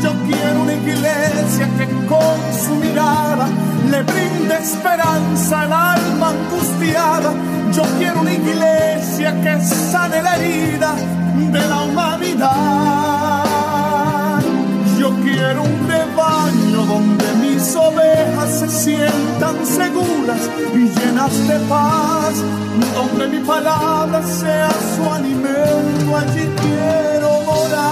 Yo quiero una iglesia que con su mirada le brinde esperanza al alma angustiada. Yo quiero una iglesia que sane la herida de la humanidad. Yo quiero un rebaño donde mis ovejas se sientan seguras y llenas de paz, donde mi palabra sea su alimento, allí quiero morar.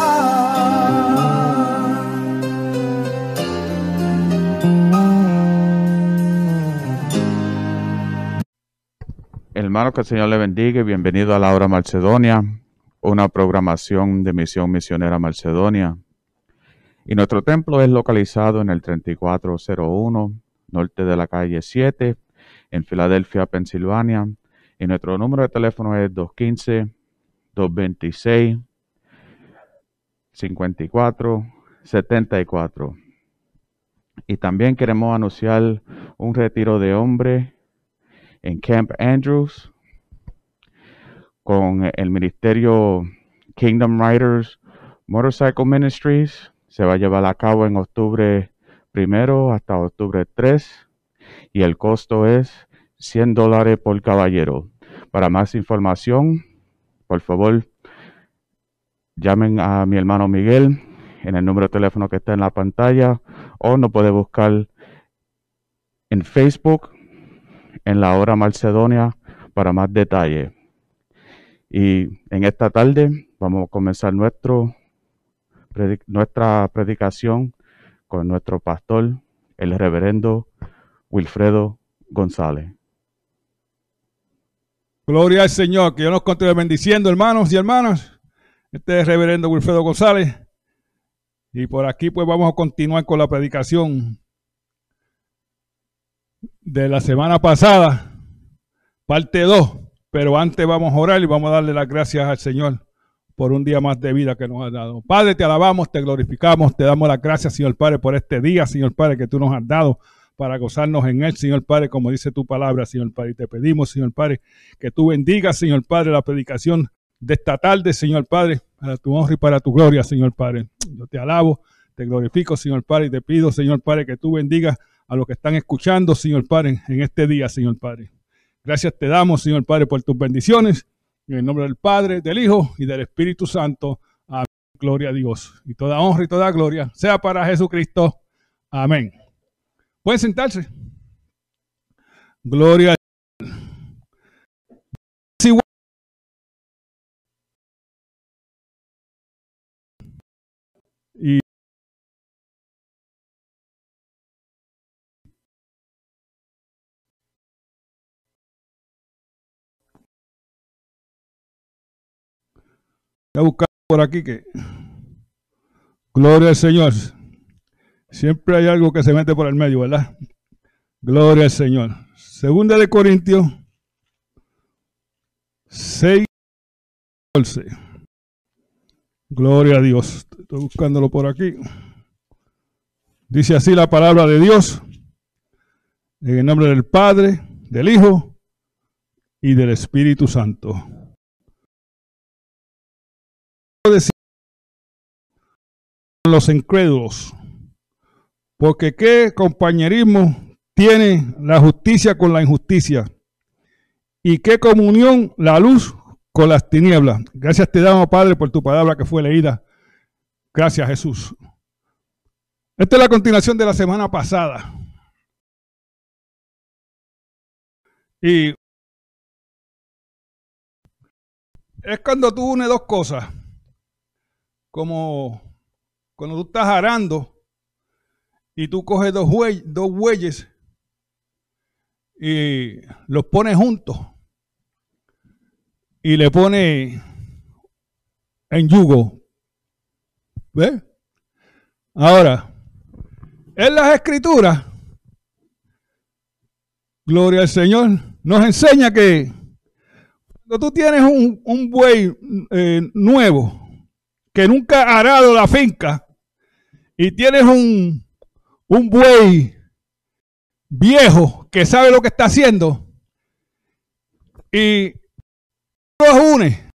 Hermano, que el Señor le bendiga y bienvenido a la hora Macedonia, una programación de Misión Misionera Macedonia. Y nuestro templo es localizado en el 3401 norte de la calle 7 en Filadelfia, Pensilvania. Y nuestro número de teléfono es 215-226-5474. Y también queremos anunciar un retiro de hombre en Camp Andrews con el ministerio Kingdom Riders Motorcycle Ministries. Se va a llevar a cabo en octubre primero hasta octubre 3 y el costo es 100 dólares por caballero. Para más información, por favor, llamen a mi hermano Miguel en el número de teléfono que está en la pantalla o nos puede buscar en Facebook en la hora Macedonia para más detalle. Y en esta tarde vamos a comenzar nuestro, nuestra predicación con nuestro pastor, el reverendo Wilfredo González. Gloria al Señor, que Dios nos continúe bendiciendo, hermanos y hermanas. Este es reverendo Wilfredo González. Y por aquí pues vamos a continuar con la predicación de la semana pasada, parte 2. Pero antes vamos a orar y vamos a darle las gracias al Señor por un día más de vida que nos ha dado. Padre, te alabamos, te glorificamos, te damos las gracias, Señor Padre, por este día, Señor Padre, que tú nos has dado para gozarnos en él, Señor Padre, como dice tu palabra, Señor Padre. Y te pedimos, Señor Padre, que tú bendigas, Señor Padre, la predicación de esta tarde, Señor Padre, para tu honra y para tu gloria, Señor Padre. Yo te alabo, te glorifico, Señor Padre, y te pido, Señor Padre, que tú bendigas a los que están escuchando, Señor Padre, en este día, Señor Padre. Gracias te damos, Señor Padre, por tus bendiciones. En el nombre del Padre, del Hijo y del Espíritu Santo. Amén. Gloria a Dios. Y toda honra y toda gloria sea para Jesucristo. Amén. Pueden sentarse. Gloria a Dios. Y A buscar por aquí que. Gloria al Señor. Siempre hay algo que se mete por el medio, ¿verdad? Gloria al Señor. Segunda de Corintios 6, 14. Gloria a Dios. Estoy buscándolo por aquí. Dice así la palabra de Dios. En el nombre del Padre, del Hijo y del Espíritu Santo. Decir los incrédulos. Porque qué compañerismo tiene la justicia con la injusticia. Y qué comunión la luz con las tinieblas. Gracias te damos, Padre, por tu palabra que fue leída. Gracias, Jesús. Esta es la continuación de la semana pasada. Y es cuando tú unes dos cosas. Como cuando tú estás arando y tú coges dos, bueyes, y los pones juntos y le pones en yugo ¿Ve? Ahora, en las escrituras, gloria al Señor, nos enseña que cuando tú tienes un, buey eh, nuevo, que nunca ha arado la finca, y tienes un, un buey viejo que sabe lo que está haciendo, y los une,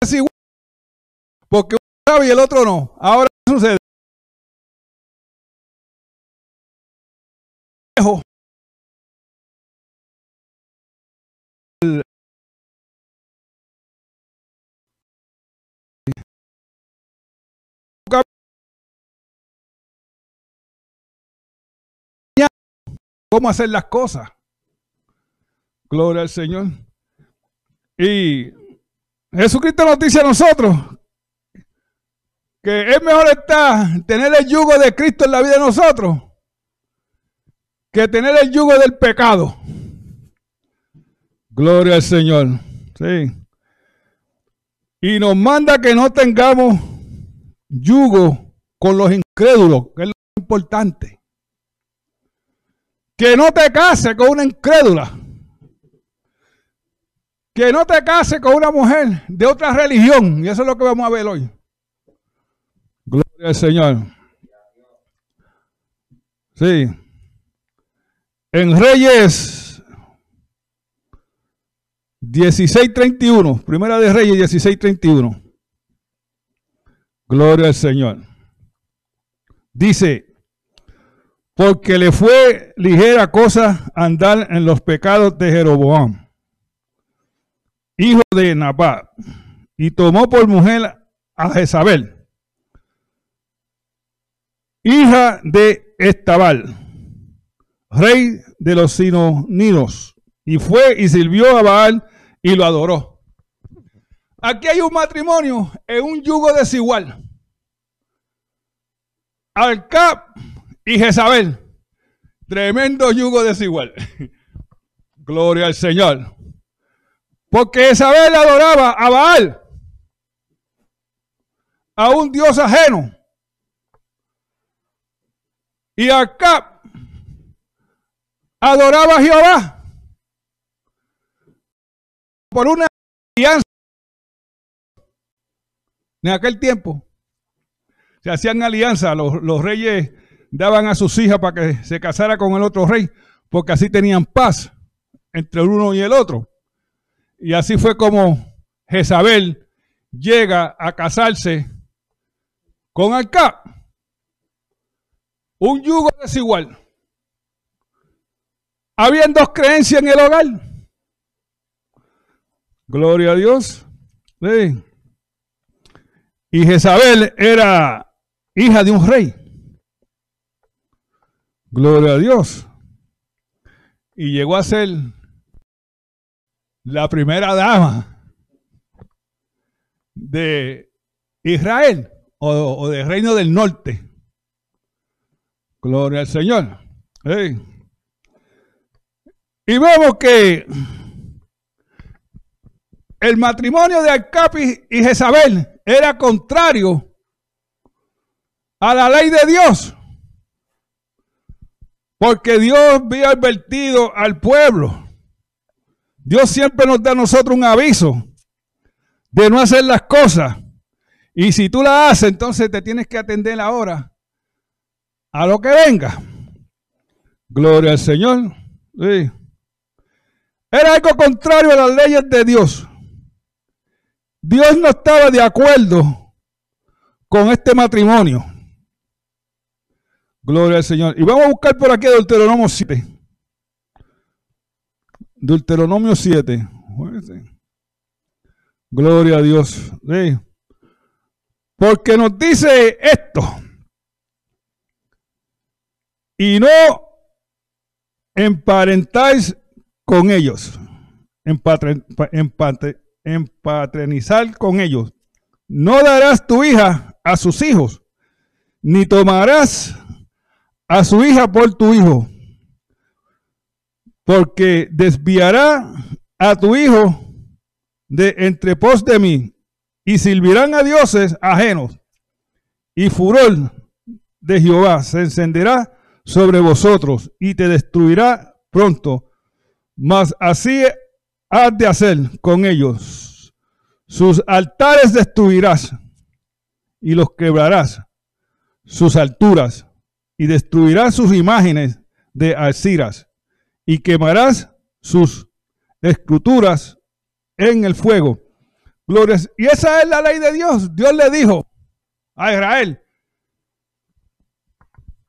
es porque uno sabe y el otro no. Ahora, ¿qué sucede? Viejo cómo hacer las cosas. Gloria al Señor. Y Jesucristo nos dice a nosotros que es mejor estar, tener el yugo de Cristo en la vida de nosotros que tener el yugo del pecado. Gloria al Señor. Sí. Y nos manda que no tengamos yugo con los incrédulos, que es lo importante. Que no te cases con una incrédula. Que no te cases con una mujer de otra religión. Y eso es lo que vamos a ver hoy. Gloria al Señor. Sí. En Reyes 16.31, Primera de Reyes 16.31. Gloria al Señor. Dice, porque le fue ligera cosa andar en los pecados de Jeroboam, hijo de Nabat, y tomó por mujer a Jezabel, hija de Estabal, rey de los sinoninos, y fue y sirvió a Baal y lo adoró. Aquí hay un matrimonio en un yugo desigual. Alcap y Jezabel. Tremendo yugo desigual. Gloria al Señor. Porque Jezabel adoraba a Baal, a un dios ajeno. Y Alcap adoraba a Jehová por una alianza en aquel tiempo. Se hacían alianzas, los reyes daban a sus hijas para que se casara con el otro rey, porque así tenían paz entre el uno y el otro. Y así fue como Jezabel llega a casarse con Alcá. Un yugo desigual. Habían dos creencias en el hogar. Gloria a Dios. Y Jezabel era hija de un rey. Gloria a Dios. Y llegó a ser la primera dama de Israel o, del reino del norte. Gloria al Señor. Y vemos que el matrimonio de Alcapi y Jezabel era contrario a la ley de Dios. Porque Dios había advertido al pueblo. Dios siempre nos da a nosotros un aviso de no hacer las cosas. Y si tú la haces, entonces te tienes que atender ahora a lo que venga. Gloria al Señor. Era algo contrario a las leyes de Dios. Dios no estaba de acuerdo con este matrimonio. Gloria al Señor. Y vamos a buscar por aquí Deuteronomio 7. Deuteronomio 7. Gloria a Dios. Porque nos dice esto. Y no emparentáis con ellos. Empatre, empatre, empatrenizar con ellos. No darás tu hija a sus hijos, ni tomarás a su hija por tu hijo, porque desviará a tu hijo de entre pos de mí, y servirán a dioses ajenos, y furor de Jehová se encenderá sobre vosotros y te destruirá pronto. Mas así has de hacer con ellos. Sus altares destruirás y los quebrarás, sus alturas, y destruirás sus imágenes de alciras, y quemarás sus esculturas en el fuego. Glorias. Y esa es la ley de Dios. Dios le dijo a Israel,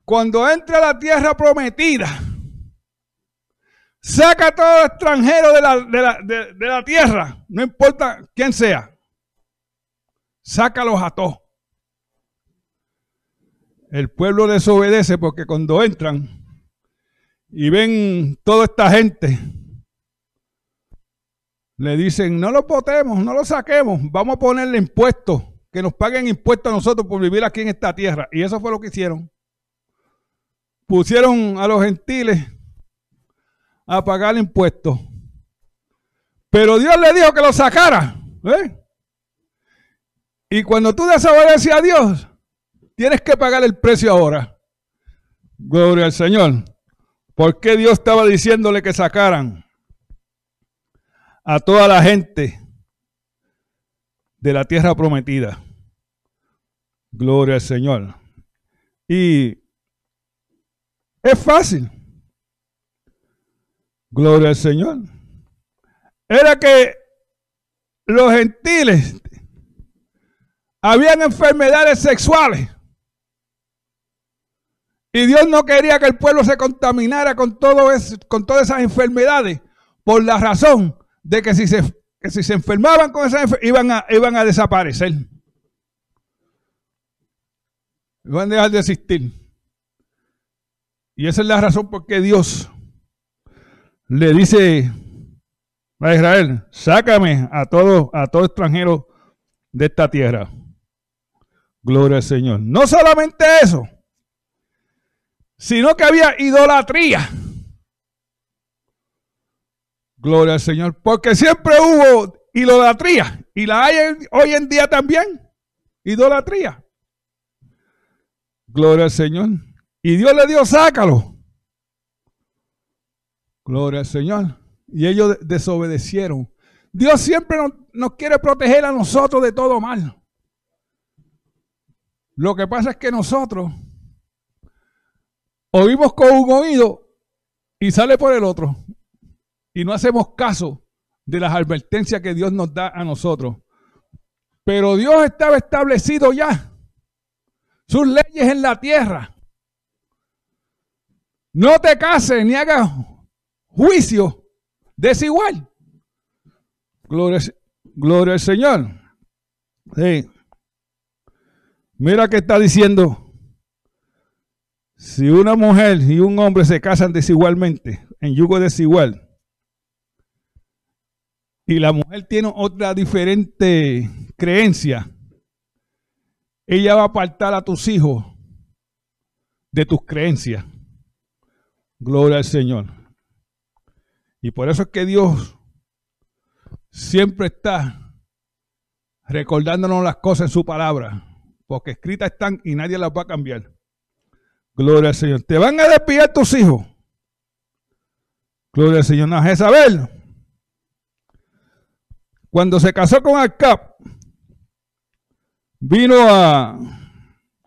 cuando entre a la tierra prometida, saca a todo extranjero de la, de la tierra, no importa quién sea, sácalos a todos. El pueblo desobedece porque cuando entran y ven toda esta gente, le dicen, no lo votemos, no lo saquemos, vamos a ponerle impuestos, que nos paguen impuestos a nosotros por vivir aquí en esta tierra. Y eso fue lo que hicieron. Pusieron a los gentiles a pagar impuestos. Pero Dios le dijo que lo sacara. ¿eh? Y cuando tú desobedeces a Dios, tienes que pagar el precio ahora. Gloria al Señor. ¿Por qué Dios estaba diciéndole que sacaran? a toda la gente de la tierra prometida. Gloria al Señor. Y es fácil. Gloria al Señor. Era que los gentiles habían enfermedades sexuales. Y Dios no quería que el pueblo se contaminara con, todo con todas esas enfermedades por la razón de que si se, si se enfermaban con esa enfermedad, iban a, iban a desaparecer. Iban a dejar de existir. Y esa es la razón por qué Dios le dice a Israel, sácame a todo, a todo extranjero de esta tierra. Gloria al Señor. No solamente eso, sino que había idolatría. Gloria al Señor. Porque siempre hubo idolatría. Y la hay hoy en día también. Idolatría. Gloria al Señor. Y Dios le dio, sácalo. Gloria al Señor. Y ellos desobedecieron. Dios siempre nos, nos, quiere proteger a nosotros de todo mal. Lo que pasa es que nosotros oímos con un oído y sale por el otro y no hacemos caso de las advertencias que Dios nos da a nosotros. Pero Dios estaba establecido ya sus leyes en la tierra. No te cases ni hagas juicio desigual. Gloria, gloria al Señor. Sí. Mira que está diciendo. Si una mujer y un hombre se casan desigualmente, en yugo desigual, y la mujer tiene otra diferente creencia, ella va a apartar a tus hijos de tus creencias. Gloria al Señor. Y por eso es que Dios siempre está recordándonos las cosas en su palabra, porque escritas están y nadie las va a cambiar. Gloria al Señor. Te van a despedir tus hijos. Gloria al Señor. No, Jezabel cuando se casó con Acab, vino a,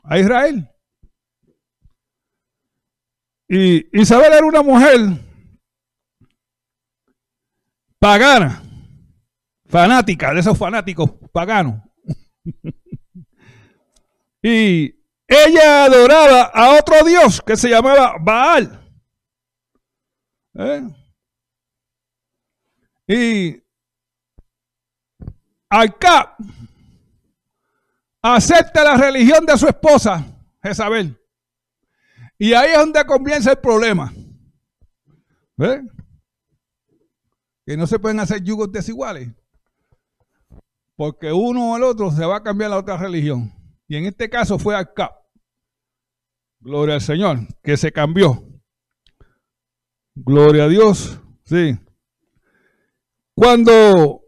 a Israel. Y Isabel era una mujer pagana, fanática, de esos fanáticos paganos. y ella adoraba a otro dios que se llamaba Baal. ¿Eh? Y Alcab acepta la religión de su esposa, Jezabel. Y ahí es donde comienza el problema. Que no se pueden hacer yugos desiguales. Porque uno o el otro se va a cambiar la otra religión. Y en este caso fue Alcab. Gloria al Señor, que se cambió. Gloria a Dios. Sí. Cuando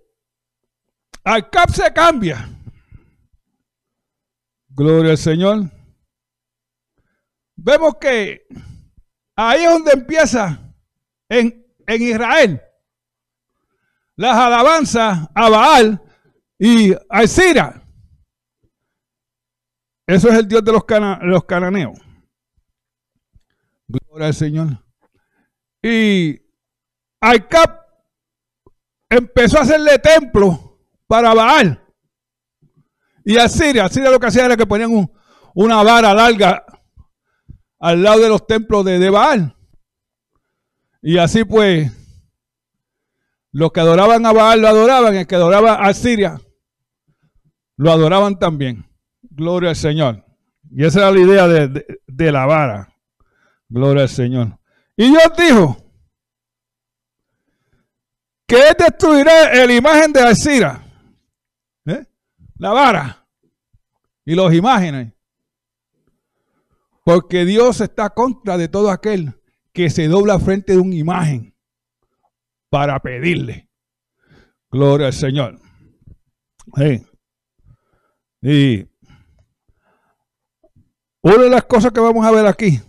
Alcap se cambia. Gloria al Señor. Vemos que ahí es donde empieza en, en Israel las alabanzas a Baal y a Sira. Eso es el Dios de los, los cananeos. Gloria al Señor. Y Alcap empezó a hacerle templo para Baal. Y a Siria, Siria lo que hacía era que ponían una vara larga al lado de los templos de, de Baal. Y así pues, los que adoraban a Baal lo adoraban, y el que adoraba a Siria lo adoraban también. Gloria al Señor. Y esa era la idea de, la vara. Gloria al Señor. Y Dios dijo que él destruirá la imagen de Asira. ¿Eh? La vara. Y los imágenes. Porque Dios está contra de todo aquel que se dobla frente de una imagen para pedirle. Gloria al Señor. Y una de las cosas que vamos a ver aquí,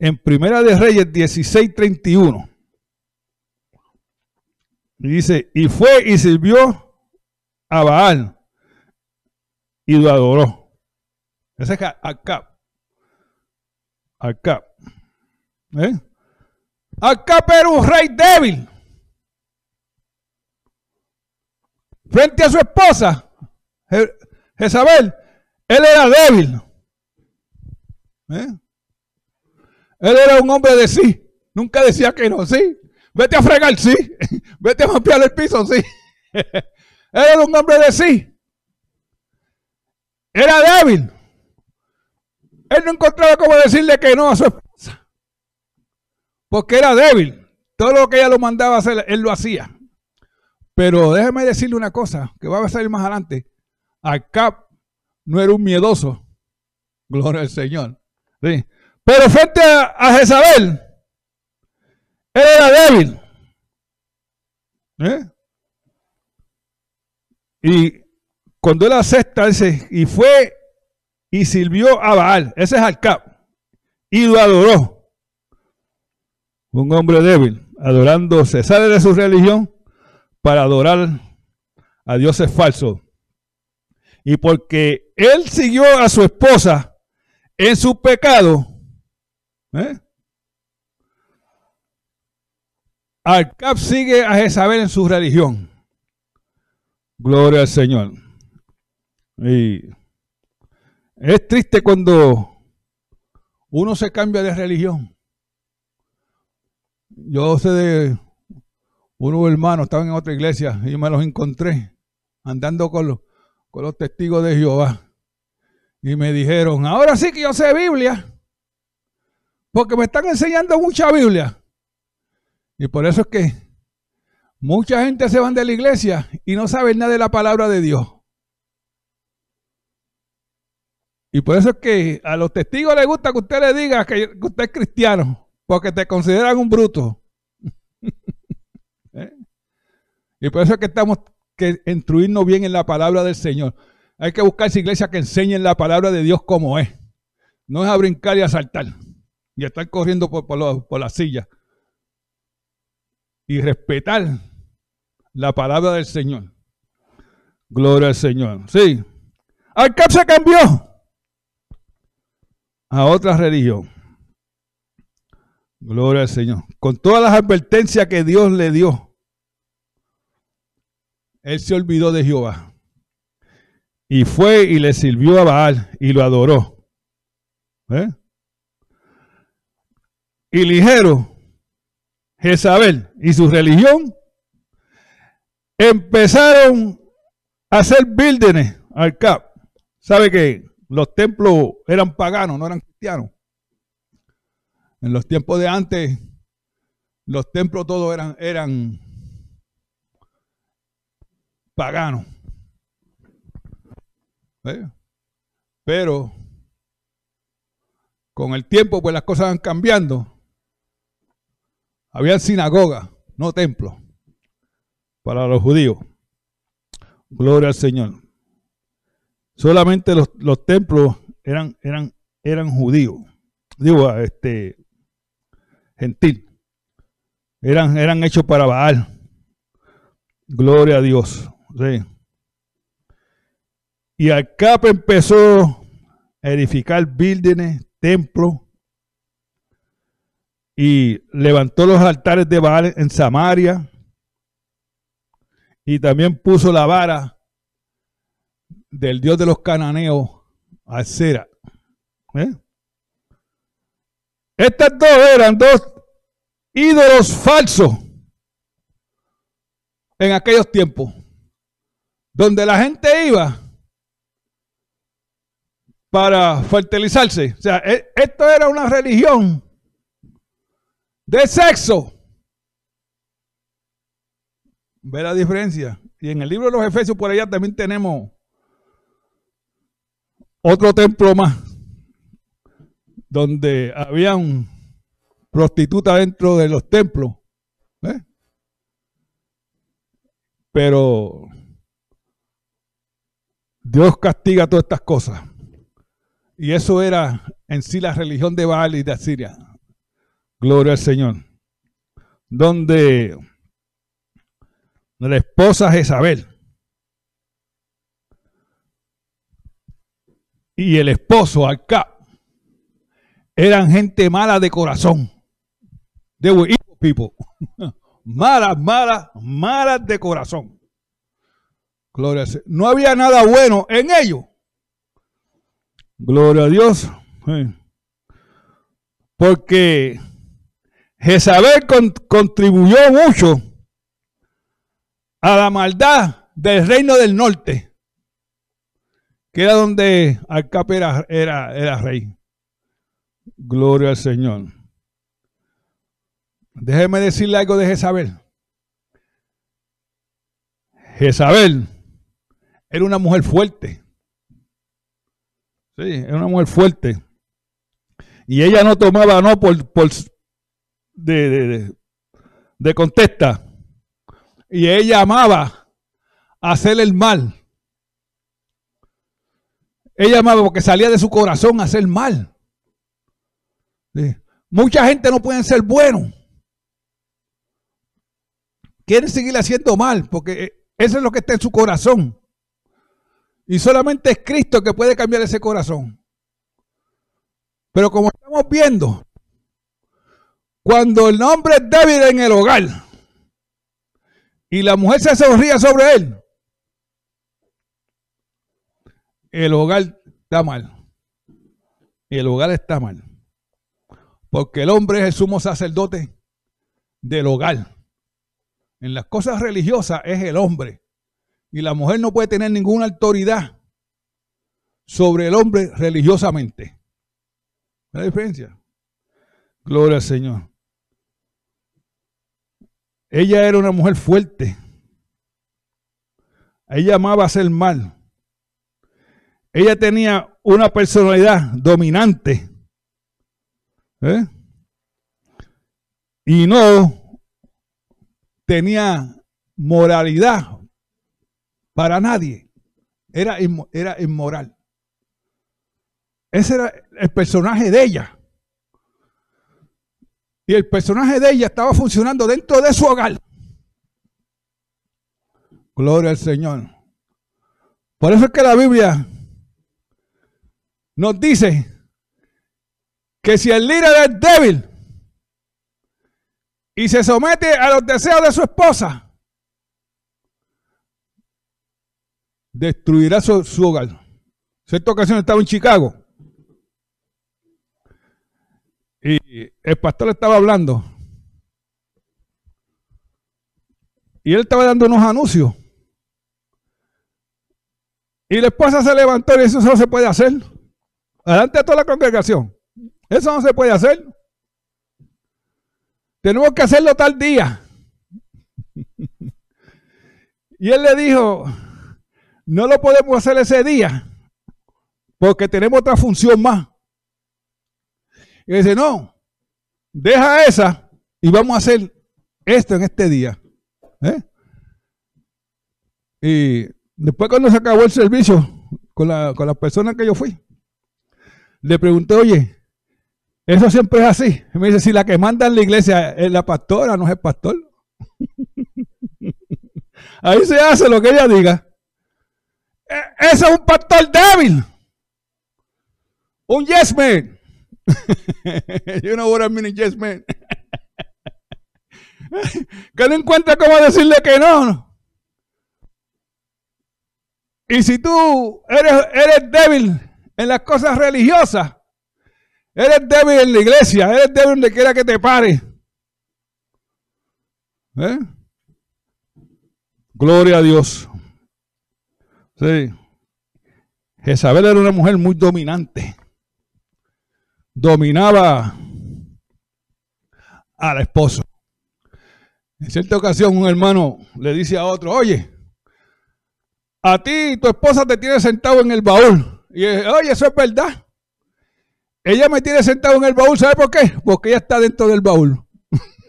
en Primera de Reyes 16:31, dice, y fue y sirvió a Baal y lo adoró. Ese es Acap. Acap. ¿Eh? Acap era un rey débil. Frente a su esposa, Jezabel, él era débil. ¿Eh? Él era un hombre de sí. Nunca decía que no, sí. Vete a fregar, sí. Vete a mapear el piso, sí. Él era un hombre de sí. Era débil. Él no encontraba cómo decirle que no a su esposa. Porque era débil. Todo lo que ella lo mandaba hacer, él lo hacía. Pero déjeme decirle una cosa, que va a salir más adelante. Acá no era un miedoso. Gloria al Señor. Pero frente a, Jezabel, él era débil. ¿Eh? Y cuando él acepta, dice, y fue y sirvió a Baal, ese es Alcab, y lo adoró. Un hombre débil, adorando, se sale de su religión para adorar a dioses falsos. Y porque él siguió a su esposa en su pecado, ¿eh? Alcab sigue a Jezabel en su religión. Gloria al Señor. Y es triste cuando uno se cambia de religión. Yo sé de unos hermanos, estaban en otra iglesia y me los encontré andando con los testigos de Jehová. Y me dijeron, ahora sí que yo sé Biblia, porque me están enseñando mucha Biblia. Y por eso es que mucha gente se van de la iglesia y no saben nada de la palabra de Dios. Y por eso es que a los testigos les gusta que usted le diga que usted es cristiano, porque te consideran un bruto. ¿Eh? Y por eso es que estamos que instruirnos bien en la palabra del Señor. Hay que buscar esa iglesia que enseñen la palabra de Dios como es. No es a brincar y a saltar y estar corriendo por, por, la silla. Y respetar la palabra del Señor. Gloria al Señor. Sí. Alcap se cambió a otra religión. Gloria al Señor. Con todas las advertencias que Dios le dio él se olvidó de Jehová. Y fue y le sirvió a Baal y lo adoró. ¿Eh? Y ligero, Jezabel y su religión empezaron a hacer vírgenes al cap. ¿Sabe que los templos eran paganos, no eran cristianos? En los tiempos de antes, los templos todos eran, eran pagano. Pero con el tiempo, pues las cosas van cambiando. Había sinagoga, no templo, para los judíos. Gloria al Señor. solamente los, los templos eran, eran, eran judíos. Digo, este, gentil. Eran, eran hechos para Baal. Gloria a Dios. Y Acap empezó a edificar vírgenes, templos, y levantó los altares de Baal en Samaria, y también puso la vara del dios de los cananeos, Acera. ¿Eh? Estas dos eran dos ídolos falsos en aquellos tiempos, donde la gente iba para fertilizarse. O sea, e, esto era una religión de sexo. ¿Ve la diferencia? Y en el libro de los Efesios por allá también tenemos otro templo más, donde habían prostitutas dentro de los templos. ¿eh? Pero Dios castiga todas estas cosas. Y eso era en sí la religión de Baal y de Asiria. Gloria al Señor. Donde la esposa Jezabel y el esposo Acá eran gente mala de corazón. They were evil people. malas, malas, malas de corazón. Gloria a. No había nada bueno en ellos. Gloria a Dios. Porque Jezabel contribuyó mucho a la maldad del reino del norte, que era donde Alcap era, era, rey. Gloria al Señor. Déjeme decirle algo de Jezabel. Jezabel era una mujer fuerte. Sí, era una mujer fuerte. Y ella no tomaba no por, por de, de, contesta. Y ella amaba hacer el mal. Ella amaba porque salía de su corazón hacer mal. Mucha gente no puede ser bueno. Quieren seguir haciendo mal porque eso es lo que está en su corazón. Y solamente es Cristo que puede cambiar ese corazón. Pero como estamos viendo, cuando el hombre es débil en el hogar y la mujer se sonría sobre él, el hogar está mal. Y el hogar está mal. Porque el hombre es el sumo sacerdote del hogar. En las cosas religiosas es el hombre. Y la mujer no puede tener ninguna autoridad sobre el hombre religiosamente. ¿La diferencia? Gloria al Señor. Ella era una mujer fuerte. Ella amaba hacer mal. Ella tenía una personalidad dominante. ¿eh? Y no tenía moralidad para nadie. Era, era inmoral. Ese era el personaje de ella. Y el personaje de ella estaba funcionando dentro de su hogar. Gloria al Señor. Por eso es que la Biblia nos dice que si el líder es débil y se somete a los deseos de su esposa, destruirá su, su hogar. Cierta ocasión estaba en Chicago El pastor estaba hablando. Y él estaba dando unos anuncios. Y la esposa se levantó y eso no se puede hacer. Adelante a toda la congregación. Eso no se puede hacer. Tenemos que hacerlo tal día. y él le dijo, no lo podemos hacer ese día porque tenemos otra función más. Y dice, no, deja esa y vamos a hacer esto en este día. ¿eh? Y después cuando se acabó el servicio, con, la, personas que yo fui. Le pregunté, oye, eso siempre es así. me dice, si la que manda en la iglesia es la pastora, no es el pastor. Ahí se hace lo que ella diga. E, ese es un pastor débil. Un yes man. you know what I mean, yes man. que no encuentra cómo decirle que no. Y si tú eres, eres débil en las cosas religiosas, eres débil en la iglesia, eres débil donde quiera que te pare. ¿Eh? Gloria a Dios. Sí. Jezabel era una mujer muy dominante. Dominaba al esposo. En cierta ocasión un hermano le dice a otro, oye, a ti tu esposa te tiene sentado en el baúl. Y oye, eso es verdad. Ella me tiene sentado en el baúl, ¿sabe por qué? Porque ella está dentro del baúl.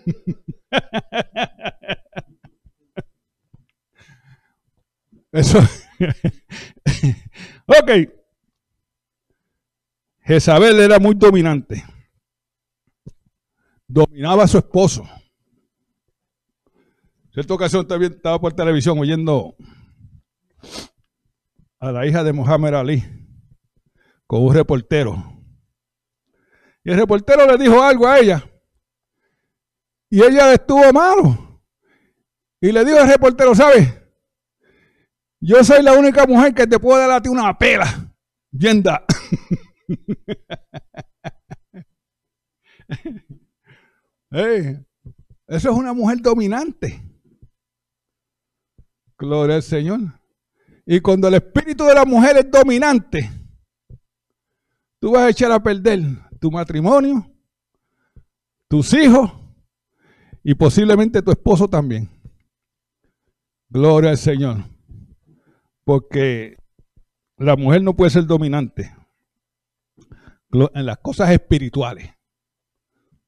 Eso. ok. Jezabel era muy dominante. Dominaba a su esposo. En cierta ocasión también estaba por televisión oyendo a la hija de Muhammad Ali con un reportero. Y el reportero le dijo algo a ella. Y ella estuvo malo. Y le dijo al reportero, ¿sabes? Yo soy la única mujer que te puede dar a ti una pela. Yenda. eso es una mujer dominante. Gloria al Señor. Y cuando el espíritu de la mujer es dominante, tú vas a echar a perder tu matrimonio, tus hijos y posiblemente tu esposo también. Gloria al Señor. Porque la mujer no puede ser dominante en las cosas espirituales.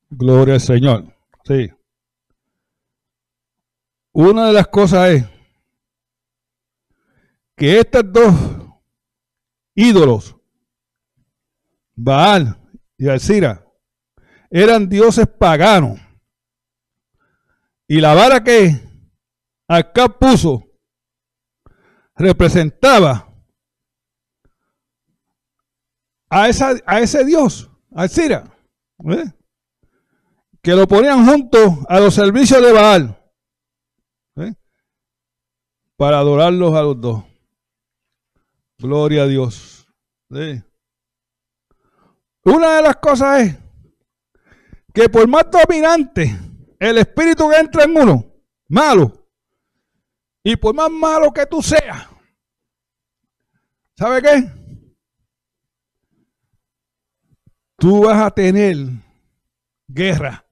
Gloria al Señor. Sí. Una de las cosas es que estos dos ídolos, Baal y Alcira, eran dioses paganos. Y la vara que acá puso representaba a, esa, a ese dios, Alcira, ¿eh? que lo ponían junto a los servicios de Baal ¿eh? para adorarlos a los dos. Gloria a Dios. Una de las cosas es que por más dominante el espíritu que entra en uno, malo, y por más malo que tú seas, ¿sabe qué? Tú vas a tener guerra.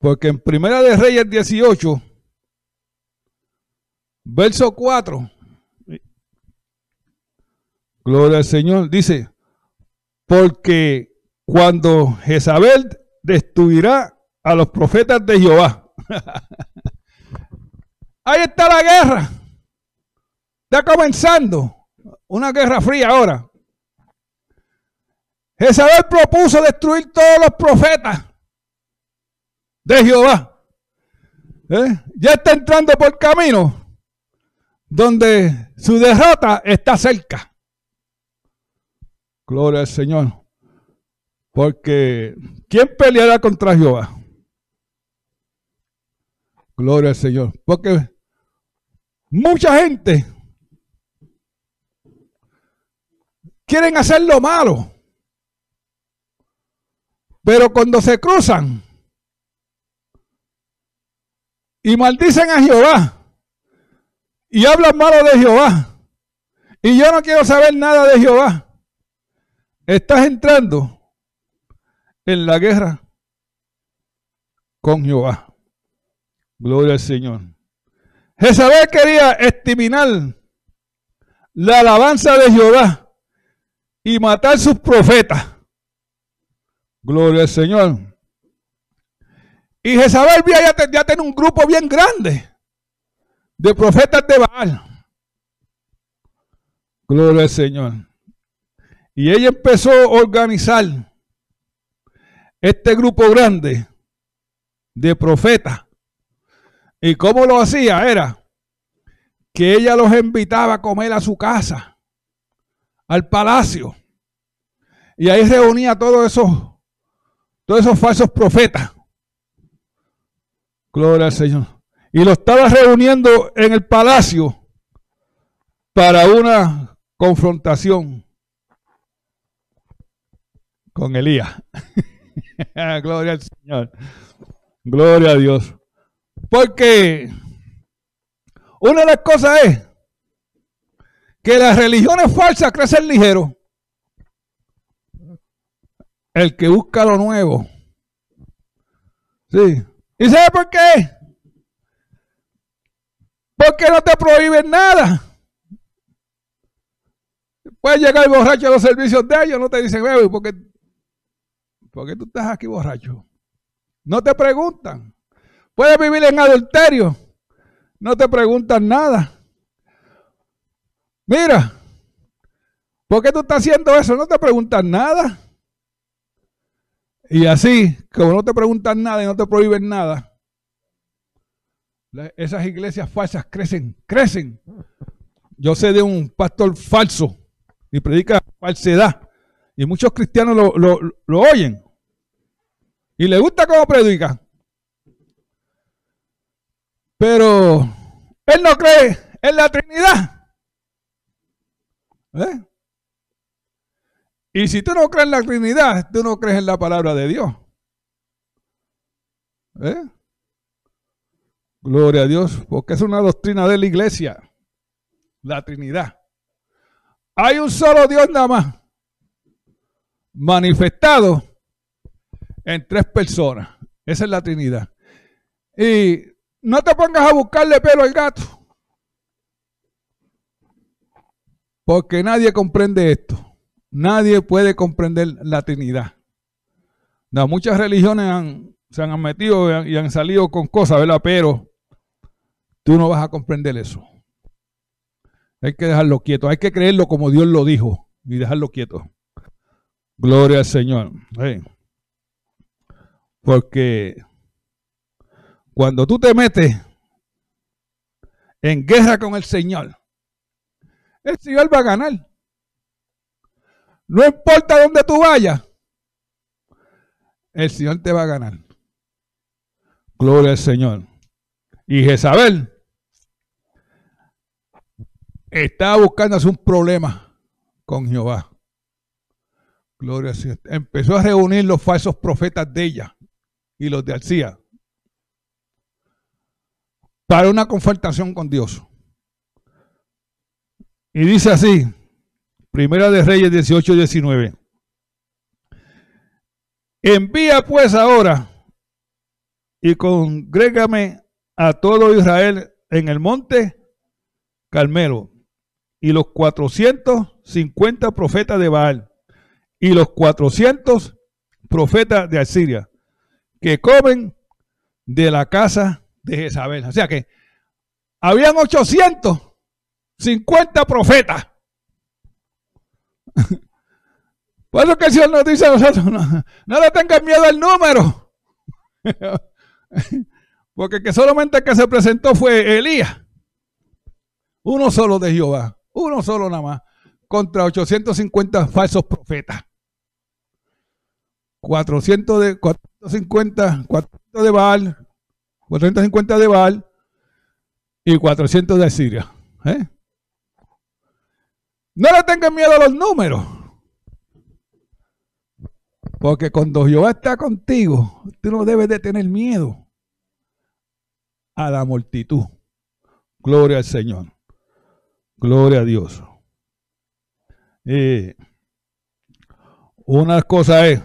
Porque en Primera de Reyes 18, verso 4, Gloria al Señor. Dice, porque cuando Jezabel destruirá a los profetas de Jehová. Ahí está la guerra. Está comenzando. Una guerra fría ahora. Jezabel propuso destruir todos los profetas de Jehová. ¿Eh? Ya está entrando por camino donde su derrota está cerca. Gloria al Señor. Porque ¿quién peleará contra Jehová? Gloria al Señor. Porque mucha gente quieren hacer lo malo. Pero cuando se cruzan y maldicen a Jehová y hablan malo de Jehová, y yo no quiero saber nada de Jehová, Estás entrando en la guerra con Jehová. Gloria al Señor. Jezabel quería estimar la alabanza de Jehová y matar sus profetas. Gloria al Señor. Y Jezabel ya, ya tiene un grupo bien grande de profetas de Baal. Gloria al Señor. Y ella empezó a organizar este grupo grande de profetas. ¿Y cómo lo hacía? Era que ella los invitaba a comer a su casa, al palacio. Y ahí reunía a todos esos, todos esos falsos profetas. Gloria al Señor. Y lo estaba reuniendo en el palacio para una confrontación con Elías. Gloria al Señor. Gloria a Dios. Porque una de las cosas es que las religiones falsas crecen ligero. El que busca lo nuevo. Sí. ¿Y sabe por qué? Porque no te prohíben nada. Puede llegar borracho a los servicios de ellos, no te dicen, porque ¿Por qué tú estás aquí borracho? No te preguntan. Puedes vivir en adulterio. No te preguntan nada. Mira, ¿por qué tú estás haciendo eso? No te preguntan nada. Y así, como no te preguntan nada y no te prohíben nada, esas iglesias falsas crecen, crecen. Yo sé de un pastor falso y predica falsedad. Y muchos cristianos lo, lo oyen. Y le gusta cómo predica. Pero él no cree en la Trinidad. ¿Eh? Y si tú no crees en la Trinidad, tú no crees en la palabra de Dios. ¿Eh? Gloria a Dios, porque es una doctrina de la iglesia, la Trinidad. Hay un solo Dios nada más, manifestado en tres personas. Esa es la Trinidad. Y no te pongas a buscarle pelo al gato. Porque nadie comprende esto. Nadie puede comprender la Trinidad. muchas religiones se han metido y han salido con cosas, ¿verdad? Pero tú no vas a comprender eso. Hay que dejarlo quieto. Hay que creerlo como Dios lo dijo y dejarlo quieto. Gloria al Señor. Porque cuando tú te metes en guerra con el Señor, el Señor va a ganar. No importa dónde tú vayas, el Señor te va a ganar. Gloria al Señor. Y Jezabel estaba buscando hacer un problema con Jehová. Gloria al Señor. Empezó a reunir los falsos profetas de ella y los de Alcía para una confrontación con Dios. Y dice así, Primera de Reyes 18 y 19. Envía pues ahora y congrégame a todo Israel en el monte Carmelo y los 450 profetas de Baal y los 400 profetas de Asiria que comen de la casa de Jezabel. O sea que habían 850 profetas. Por eso que el Señor nos dice a nosotros, no, le tengan miedo al número. Porque que solamente el que se presentó fue Elías. Uno solo de Jehová. Uno solo nada más. Contra 850 falsos profetas. 400 de, 450, 400 de Baal, 450 de Baal y 400 de Siria. ¿eh? No le tengan miedo a los números. Porque cuando Jehová está contigo, tú no debes de tener miedo a la multitud. Gloria al Señor. Gloria a Dios. Eh, una cosa es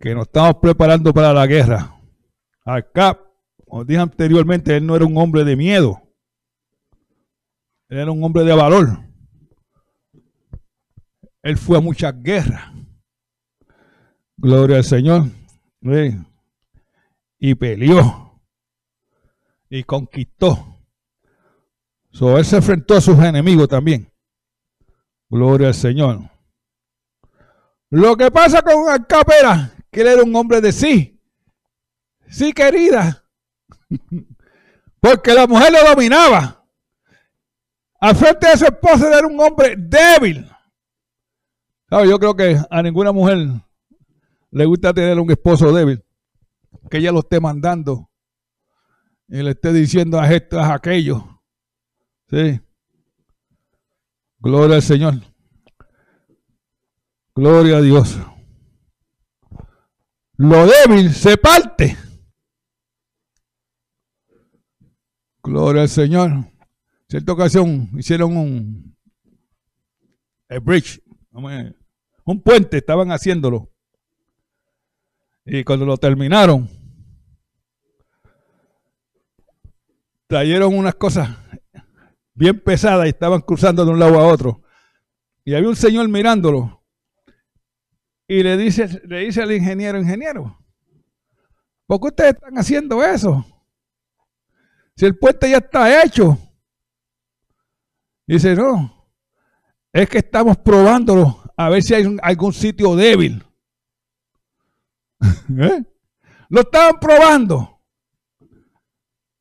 que nos estamos preparando para la guerra. Acá, como dije anteriormente, él no era un hombre de miedo. Él era un hombre de valor. Él fue a muchas guerras. Gloria al Señor. Y peleó. Y conquistó. So, él se enfrentó a sus enemigos también. Gloria al Señor. Lo que pasa con Acab era que él era un hombre de sí. Sí, querida. Porque la mujer lo dominaba. Al frente de su esposa era un hombre débil. Yo creo que a ninguna mujer le gusta tener un esposo débil. Que ella lo esté mandando y le esté diciendo a esto, a aquello. Sí. Gloria al Señor. Gloria a Dios. Lo débil se parte. Gloria al Señor. Cierta ocasión hicieron un bridge, un puente, estaban haciéndolo. Y cuando lo terminaron, trajeron unas cosas bien pesadas y estaban cruzando de un lado a otro. Y había un señor mirándolo. Y le dice, le dice al ingeniero, ingeniero, ¿por qué ustedes están haciendo eso? Si el puente ya está hecho. Dice, no, es que estamos probándolo a ver si hay algún sitio débil. ¿Eh? Lo estaban probando.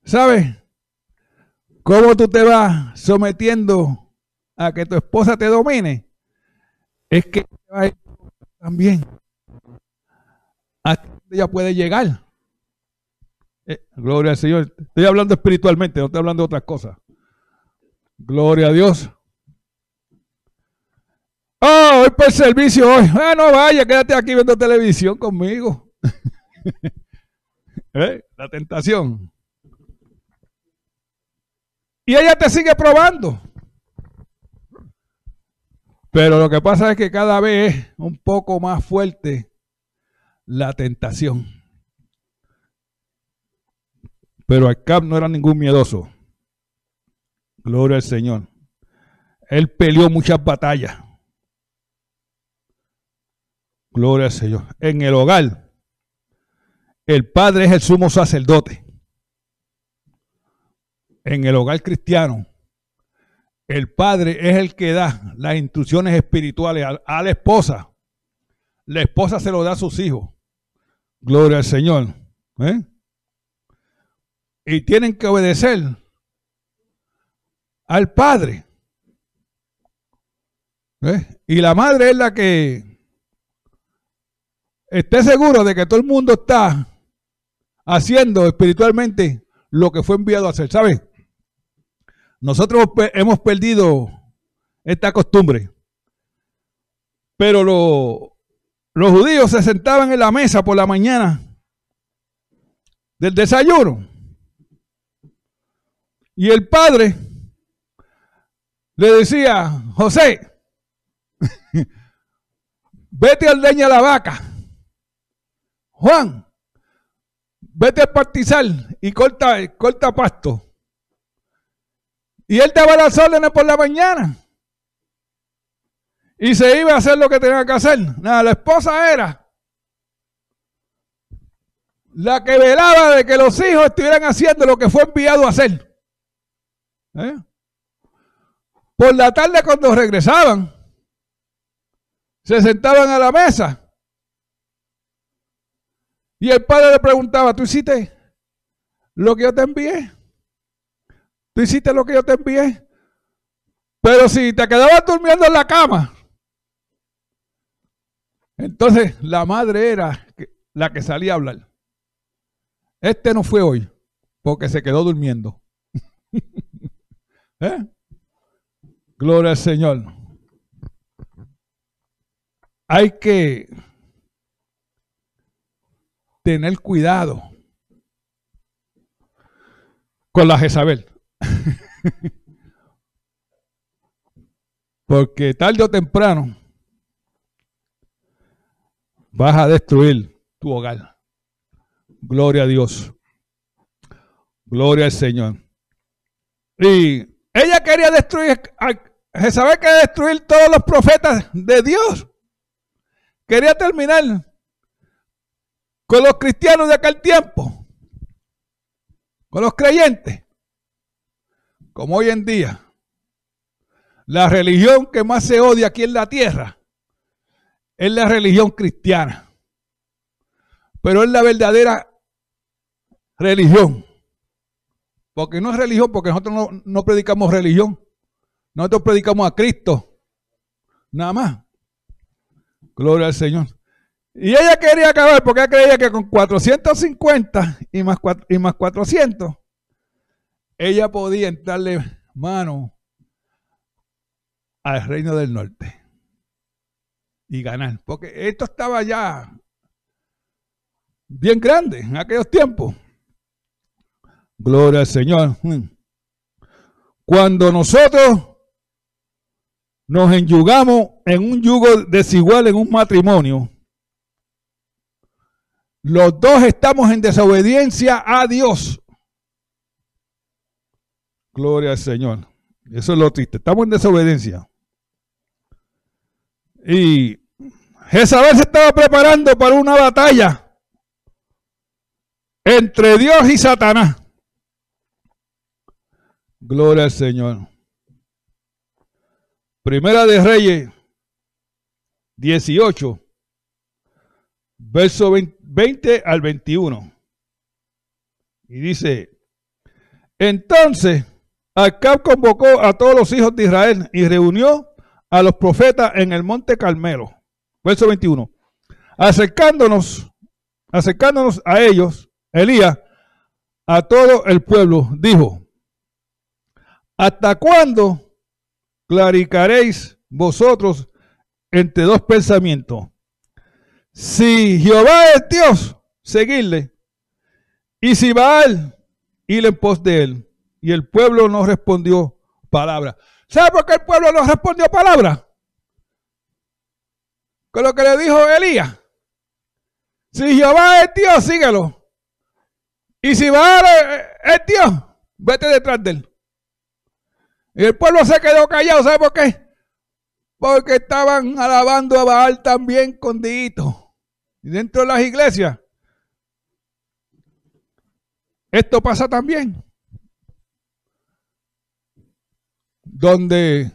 ¿Sabes? ¿Cómo tú te vas sometiendo a que tu esposa te domine? Es que también hasta ella puede llegar. Eh, gloria al Señor. Estoy hablando espiritualmente, no estoy hablando de otras cosas. Gloria a Dios. Oh, hoy por el servicio hoy. Ah, no vaya, quédate aquí viendo televisión conmigo. ¿Eh? La tentación. Y ella te sigue probando. Pero lo que pasa es que cada vez es un poco más fuerte la tentación. Pero Acab no era ningún miedoso. Gloria al Señor. Él peleó muchas batallas. Gloria al Señor. En el hogar, el padre es el sumo sacerdote. En el hogar cristiano, el padre es el que da las instrucciones espirituales a, la esposa. La esposa se lo da a sus hijos. Gloria al Señor. ¿Eh? y tienen que obedecer al padre. Y la madre es la que esté seguro de que todo el mundo está haciendo espiritualmente lo que fue enviado a hacer. ¿Sabe? Nosotros hemos perdido esta costumbre. Pero los judíos se sentaban en la mesa por la mañana del desayuno y el padre le decía, José, vete al leña la vaca. Juan, vete al partizal y corta, corta pasto. Y él daba las órdenes por la mañana. Y se iba a hacer lo que tenía que hacer. Nada, la esposa era la que velaba de que los hijos estuvieran haciendo lo que fue enviado a hacer. ¿Eh? Por la tarde cuando regresaban, se sentaban a la mesa. Y el padre le preguntaba, ¿tú hiciste lo que yo te envié? ¿Tú hiciste lo que yo te envié? Pero si te quedabas durmiendo en la cama, entonces la madre era la que salía a hablar. Este no fue hoy, porque se quedó durmiendo. ¿Eh? Gloria al Señor. Hay que tener cuidado con la Jezabel. Porque tarde o temprano vas a destruir tu hogar. Gloria a Dios. Gloria al Señor. Y ella quería destruir, Jezabel quería destruir todos los profetas de Dios. Quería terminar con los cristianos de aquel tiempo, con los creyentes. como hoy en día, la religión que más se odia aquí en la tierra es la religión cristiana. Pero es la verdadera religión. Porque no es religión, porque nosotros no, no predicamos religión. Nosotros predicamos a Cristo. Nada más. Gloria al Señor. Y ella quería acabar porque ella creía que con 450 y más, y más 400, ella podía entrarle mano al reino del norte y ganar. Porque esto estaba ya bien grande en aquellos tiempos. Gloria al Señor. Cuando nosotros nos enyugamos en un yugo desigual en un matrimonio, los dos estamos en desobediencia a Dios. Gloria al Señor. Eso es lo triste. Estamos en desobediencia. Y Jezabel se estaba preparando para una batalla entre Dios y Satanás. Gloria al Señor. Primera de Reyes 18, verso 20 al 21. Y dice, entonces Acab convocó a todos los hijos de Israel y reunió a los profetas en el monte Carmelo. Verso 21. Acercándonos, acercándonos a ellos, Elías, a todo el pueblo, dijo, ¿hasta cuándo claricaréis vosotros entre dos pensamientos? Si Jehová es Dios, seguidle. Y si Baal, ir en pos de él. Y el pueblo no respondió palabra. ¿Sabe por qué el pueblo no respondió palabra? Con lo que le dijo Elías. Si Jehová es Dios, síguelo. Y si Baal es Dios, vete detrás de él. Y el pueblo se quedó callado. ¿Sabe por qué? Porque estaban alabando a Baal también con Y dentro de las iglesias, esto pasa también. Donde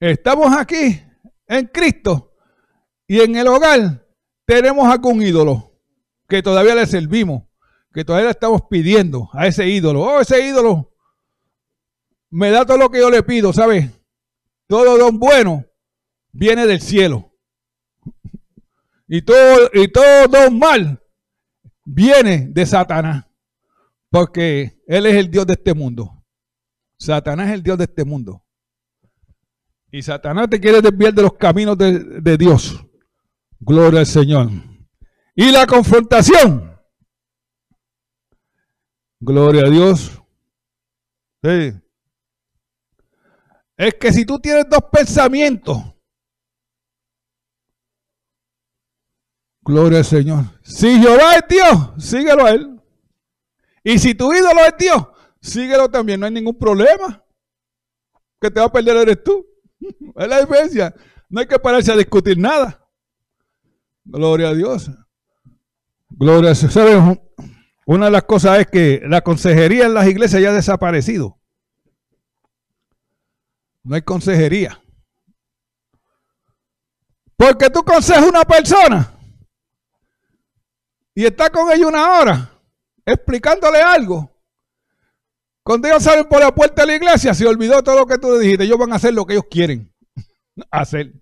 estamos aquí en Cristo y en el hogar tenemos algún ídolo que todavía le servimos, que todavía le estamos pidiendo a ese ídolo. Oh, ese ídolo me da todo lo que yo le pido, ¿sabes? Todo don bueno viene del cielo. Y todo, y todo don mal viene de Satanás. Porque Él es el Dios de este mundo. Satanás es el Dios de este mundo. Y Satanás te quiere desviar de los caminos de, de Dios. Gloria al Señor. Y la confrontación. Gloria a Dios. Sí es que si tú tienes dos pensamientos, gloria al Señor. Si Jehová es Dios, síguelo a Él. Y si tu ídolo es Dios, síguelo también, no hay ningún problema. Que te va a perder eres tú. Es la diferencia. No hay que pararse a discutir nada. Gloria a Dios. Gloria a Dios. Una de las cosas es que la consejería en las iglesias ya ha desaparecido. No hay consejería. Porque tú consejas a una persona y está con ella una hora explicándole algo. Cuando ellos salen por la puerta de la iglesia, se olvidó todo lo que tú le dijiste. Ellos van a hacer lo que ellos quieren hacer.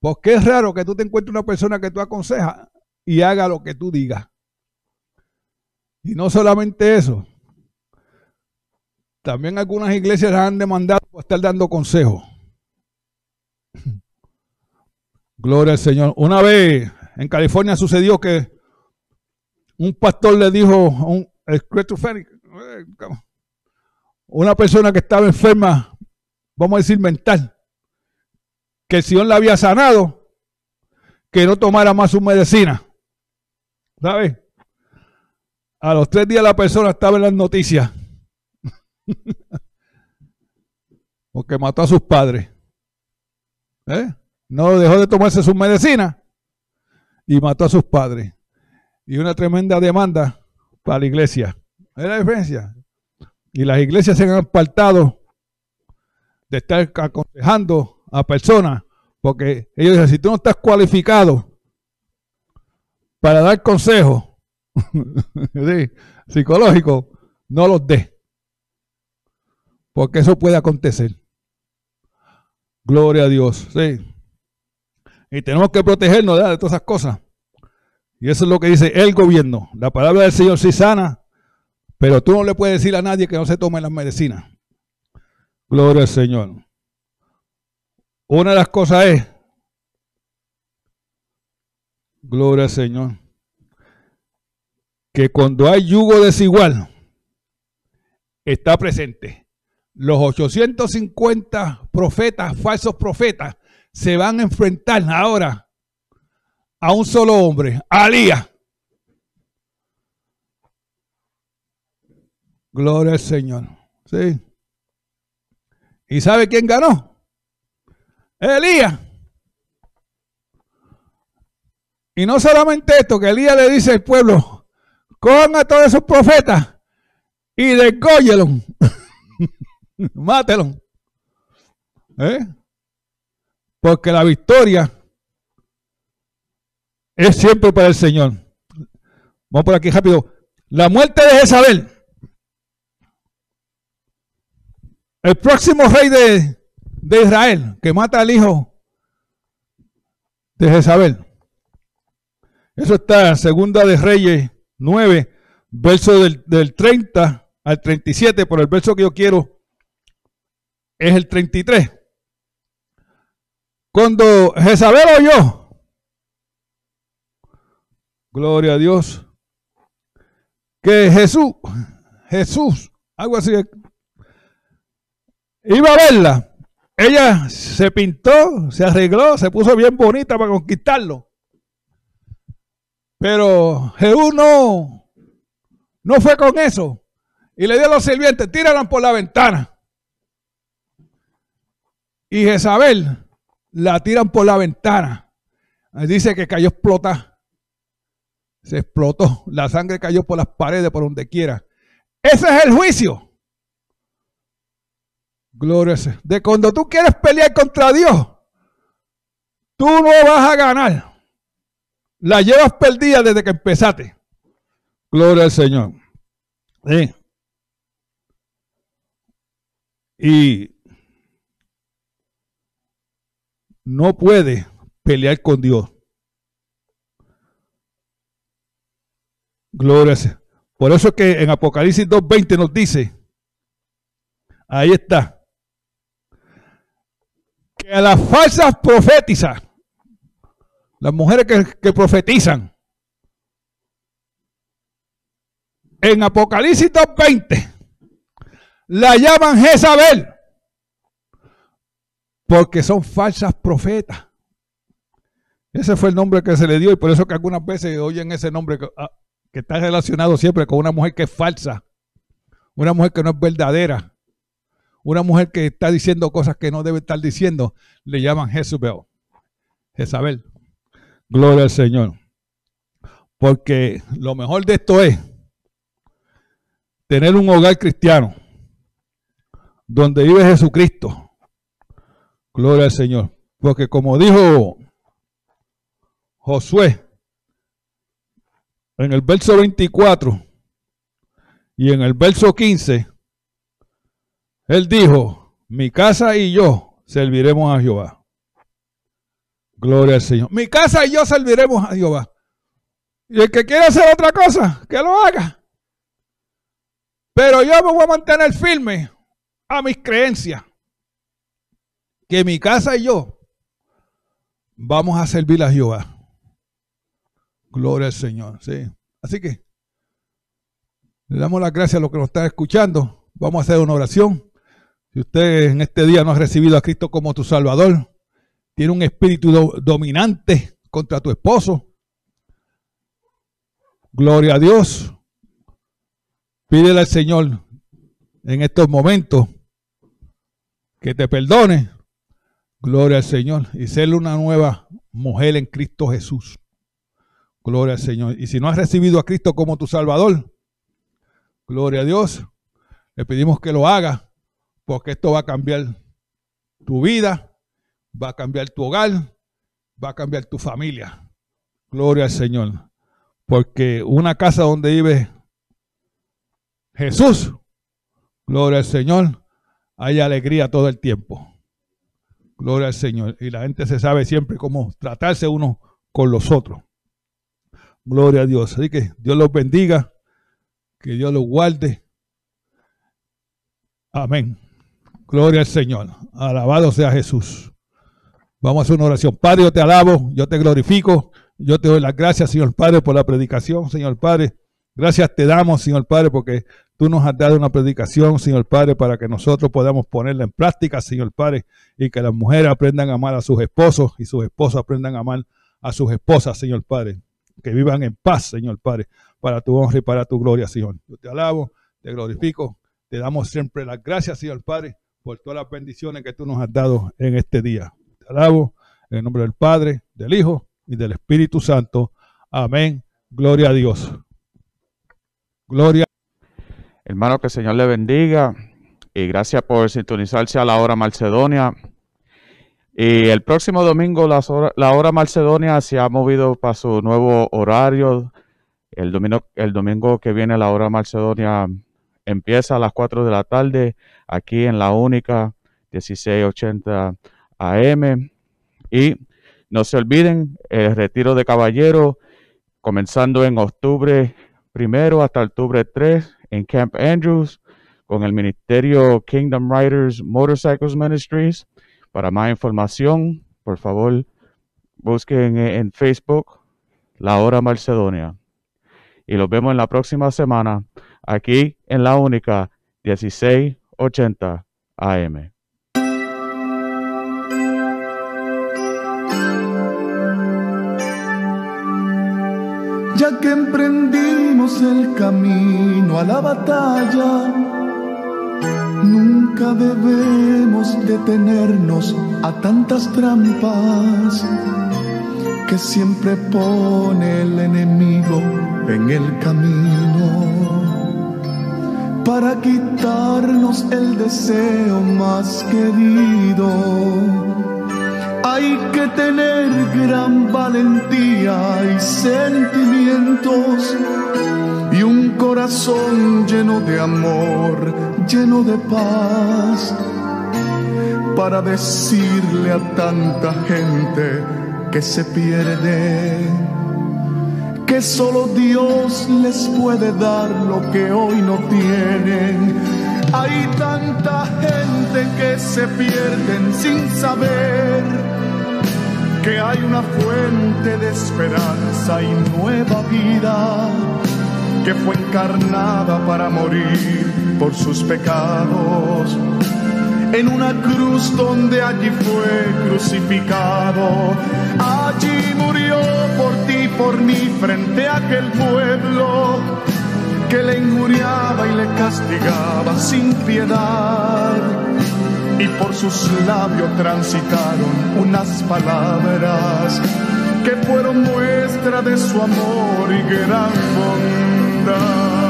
Porque es raro que tú te encuentres una persona que tú aconsejas y haga lo que tú digas. Y no solamente eso, también algunas iglesias han demandado por estar dando consejos. Gloria al Señor. Una vez en California sucedió que un pastor le dijo a un una persona que estaba enferma, vamos a decir mental, que el Señor la había sanado, que no tomara más su medicina. ¿Sabes? A los tres días la persona estaba en las noticias Porque mató a sus padres. ¿Eh? No dejó de tomarse su medicina y mató a sus padres. Y una tremenda demanda para la iglesia. ¿Es la y las iglesias se han apartado de estar aconsejando a personas, porque ellos dicen, si tú no estás cualificado para dar consejos psicológicos, no los des. Porque eso puede acontecer. Gloria a Dios. Sí. Y tenemos que protegernos de todas esas cosas. Y eso es lo que dice el gobierno. La palabra del Señor sí sana, pero tú no le puedes decir a nadie que no se tome las medicinas. Gloria al Señor. Una de las cosas es, gloria al Señor, que cuando hay yugo desigual, está presente. Los 850 profetas, falsos profetas, se van a enfrentar ahora a un solo hombre, a Alía. Gloria al Señor. Sí. ¿Y sabe quién ganó? Elías. Y no solamente esto, que Elías le dice al pueblo, cojan a todos esos profetas y desgóyelo. Mátelo. ¿Eh? Porque la victoria es siempre para el Señor. Vamos por aquí rápido. La muerte de Jezabel. El próximo rey de, de Israel que mata al hijo de Jezabel. Eso está en Segunda de Reyes 9, verso del, del 30 al 37, por el verso que yo quiero es el 33. Cuando Jezabel oyó, gloria a Dios, que Jesús, Jesús, algo así, iba a verla, ella se pintó, se arregló, se puso bien bonita para conquistarlo. Pero Jesús no, no fue con eso. Y le dio a los sirvientes, tíralan por la ventana. Y Jezabel la tiran por la ventana. Dice que cayó explotada. Se explotó. La sangre cayó por las paredes, por donde quiera. Ese es el juicio. Gloria a De cuando tú quieres pelear contra Dios, tú no vas a ganar. La llevas perdida desde que empezaste. Gloria al Señor. Y no puede pelear con Dios. Gloria a Por eso es que en Apocalipsis 2.20 nos dice, ahí está, que a las falsas profetizas, las mujeres que, que profetizan, en Apocalipsis 2.20, la llaman Jezabel porque son falsas profetas. Ese fue el nombre que se le dio y por eso que algunas veces oyen ese nombre que, ah, está relacionado siempre con una mujer que es falsa, una mujer que no es verdadera, una mujer que está diciendo cosas que no debe estar diciendo, le llaman Jezabel. Jezabel. Gloria al Señor. Porque lo mejor de esto es tener un hogar cristiano donde vive Jesucristo Gloria al Señor. Porque como dijo Josué en el verso 24 y en el verso 15, él dijo, mi casa y yo serviremos a Jehová. Gloria al Señor. Mi casa y yo serviremos a Jehová. Y el que quiera hacer otra cosa, que lo haga. Pero yo me voy a mantener firme a mis creencias que mi casa y yo vamos a servir a Jehová. Gloria al Señor. Sí. Así que le damos las gracias a los que nos están escuchando. Vamos a hacer una oración. Si usted en este día no ha recibido a Cristo como tu Salvador, tiene un espíritu dominante contra tu esposo. Gloria a Dios. Pídele al Señor en estos momentos que te perdone Gloria al Señor. Y ser una nueva mujer en Cristo Jesús. Gloria al Señor. Y si no has recibido a Cristo como tu Salvador, gloria a Dios. Le pedimos que lo haga porque esto va a cambiar tu vida, va a cambiar tu hogar, va a cambiar tu familia. Gloria al Señor. Porque una casa donde vive Jesús, gloria al Señor, hay alegría todo el tiempo. Gloria al Señor. Y la gente se sabe siempre cómo tratarse uno con los otros. Gloria a Dios. Así que Dios los bendiga, que Dios los guarde. Amén. Gloria al Señor. Alabado sea Jesús. Vamos a hacer una oración. Padre, yo te alabo, yo te glorifico, yo te doy las gracias, Señor Padre, por la predicación, Señor Padre. Gracias te damos, Señor Padre, porque tú nos has dado una predicación, Señor Padre, para que nosotros podamos ponerla en práctica, Señor Padre, y que las mujeres aprendan a amar a sus esposos y sus esposos aprendan a amar a sus esposas, Señor Padre. Que vivan en paz, Señor Padre, para tu honra y para tu gloria, Señor. Yo te alabo, te glorifico, te damos siempre las gracias, Señor Padre, por todas las bendiciones que tú nos has dado en este día. Te alabo en el nombre del Padre, del Hijo y del Espíritu Santo. Amén. Gloria a Dios. Gloria. Hermano, que el Señor le bendiga y gracias por sintonizarse a la hora Macedonia. Y el próximo domingo la hora, la Macedonia se ha movido para su nuevo horario. El domingo, el domingo que viene la hora Macedonia empieza a las 4 de la tarde aquí en la única 1680 AM. Y no se olviden el retiro de caballero comenzando en octubre primero hasta octubre 3 en Camp Andrews con el ministerio Kingdom Riders Motorcycles Ministries. Para más información, por favor, busquen en Facebook La Hora Macedonia. Y los vemos en la próxima semana aquí en la única 1680 AM. Ya que emprendimos el camino a la batalla, nunca debemos detenernos a tantas trampas que siempre pone el enemigo en el camino para quitarnos el deseo más querido. Hay que tener gran valentía y sentimientos y un corazón lleno de amor, lleno de paz, para decirle a tanta gente que se pierde que solo Dios les puede dar lo que hoy no tienen. Hay tanta gente que se pierden sin saber que hay una fuente de esperanza y nueva vida que fue encarnada para morir por sus pecados en una cruz donde allí fue crucificado. Allí murió por ti, por mí, frente a aquel pueblo que le injuriaba y le castigaba sin piedad. Y por sus labios transitaron unas palabras que fueron muestra de su amor y gran bondad.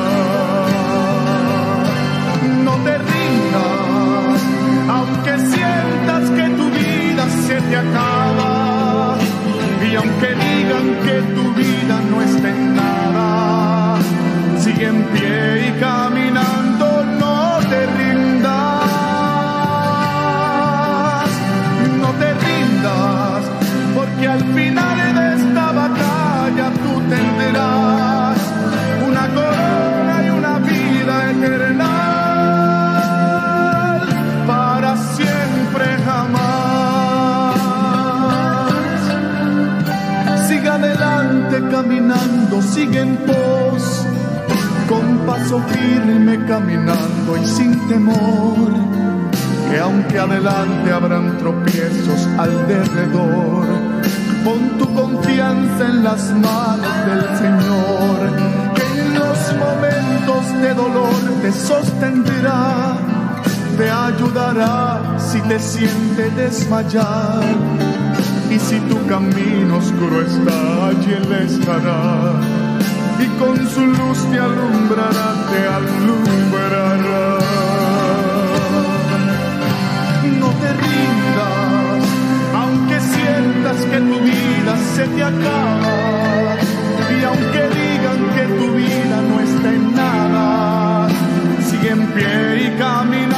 aunque sientas que tu vida se te acaba y aunque digan que tu vida no está en nada, sigue en pie y caminando, no te rindas, no te rindas, porque al final de esta batalla tú tendrás una corona y una vida eterna. caminando, sigue en pos, con paso firme caminando y sin temor, que aunque adelante habrán tropiezos alrededor, pon tu confianza en las manos del Señor, que en los momentos de dolor te sostendrá, te ayudará si te sientes desmayar y si tu camino oscuro está, allí estará. Y con su luz te alumbrará, te alumbrará. No te rindas, aunque sientas que tu vida se te acaba y aunque digan que tu vida no está en nada, sigue en pie y rindas.